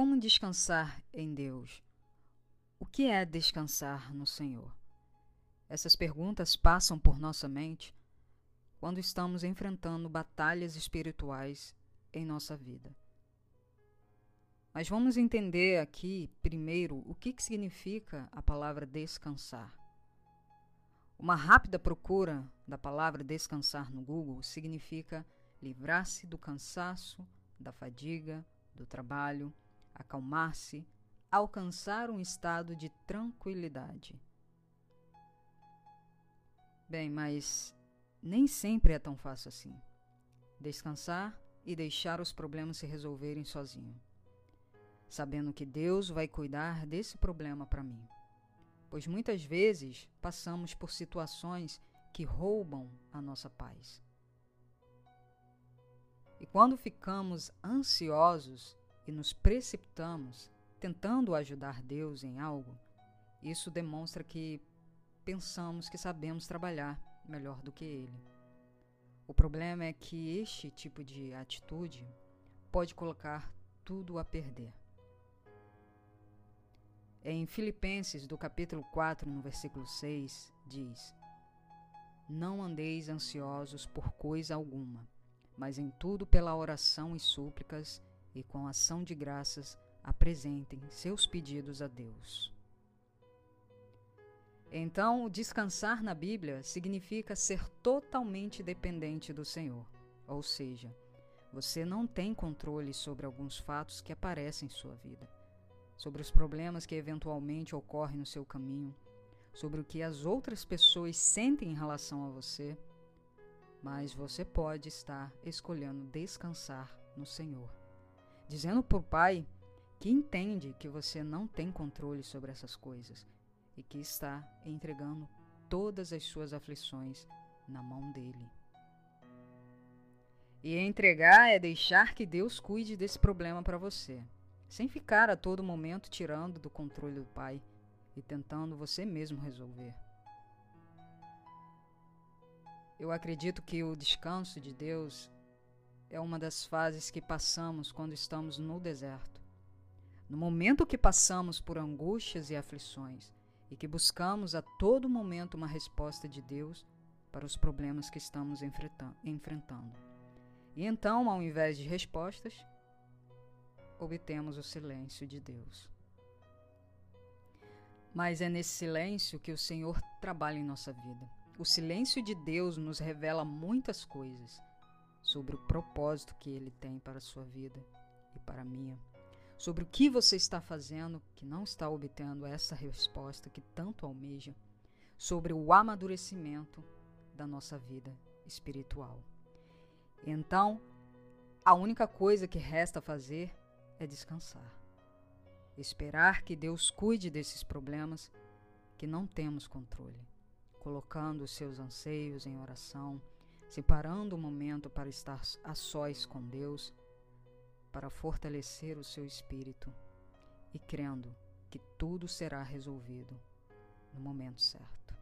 Como descansar em Deus? O que é descansar no Senhor? Essas perguntas passam por nossa mente quando estamos enfrentando batalhas espirituais em nossa vida. Mas vamos entender aqui, primeiro, o que, que significa a palavra descansar. Uma rápida procura da palavra descansar no Google significa livrar-se do cansaço, da fadiga, do trabalho, acalmar-se, alcançar um estado de tranquilidade. Bem, mas nem sempre é tão fácil assim. Descansar e deixar os problemas se resolverem sozinho, sabendo que Deus vai cuidar desse problema para mim. Pois muitas vezes passamos por situações que roubam a nossa paz. E quando ficamos ansiosos e nos precipitamos tentando ajudar Deus em algo, isso demonstra que pensamos que sabemos trabalhar melhor do que ele. O problema é que este tipo de atitude pode colocar tudo a perder. Em Filipenses, do capítulo 4, no versículo 6, diz: Não andeis ansiosos por coisa alguma, mas em tudo pela oração e súplicas e com ação de graças apresentem seus pedidos a Deus. Então, descansar na Bíblia significa ser totalmente dependente do Senhor. Ou seja, você não tem controle sobre alguns fatos que aparecem em sua vida, sobre os problemas que eventualmente ocorrem no seu caminho, sobre o que as outras pessoas sentem em relação a você, mas você pode estar escolhendo descansar no Senhor, dizendo para o Pai que entende que você não tem controle sobre essas coisas e que está entregando todas as suas aflições na mão dele. E entregar é deixar que Deus cuide desse problema para você, sem ficar a todo momento tirando do controle do Pai e tentando você mesmo resolver. Eu acredito que o descanso de Deus é uma das fases que passamos quando estamos no deserto. No momento que passamos por angústias e aflições, e que buscamos a todo momento uma resposta de Deus para os problemas que estamos enfrentando. E então, ao invés de respostas, obtemos o silêncio de Deus. Mas é nesse silêncio que o Senhor trabalha em nossa vida. O silêncio de Deus nos revela muitas coisas sobre o propósito que Ele tem para a sua vida e para a minha sobre o que você está fazendo que não está obtendo essa resposta que tanto almeja, sobre o amadurecimento da nossa vida espiritual. Então, a única coisa que resta fazer é descansar. Esperar que Deus cuide desses problemas que não temos controle, colocando os seus anseios em oração, separando o momento para estar a sós com Deus para fortalecer o seu espírito e crendo que tudo será resolvido no momento certo.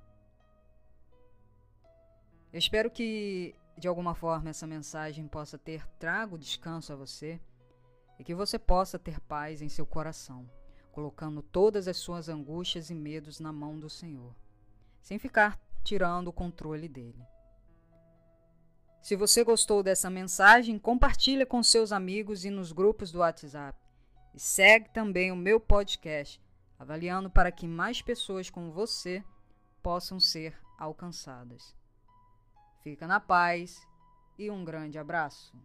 Eu espero que de alguma forma essa mensagem possa ter trago descanso a você e que você possa ter paz em seu coração, colocando todas as suas angústias e medos na mão do Senhor, sem ficar tirando o controle dele. Se você gostou dessa mensagem, compartilhe com seus amigos e nos grupos do WhatsApp. E segue também o meu podcast, avaliando para que mais pessoas como você possam ser alcançadas. Fica na paz e um grande abraço.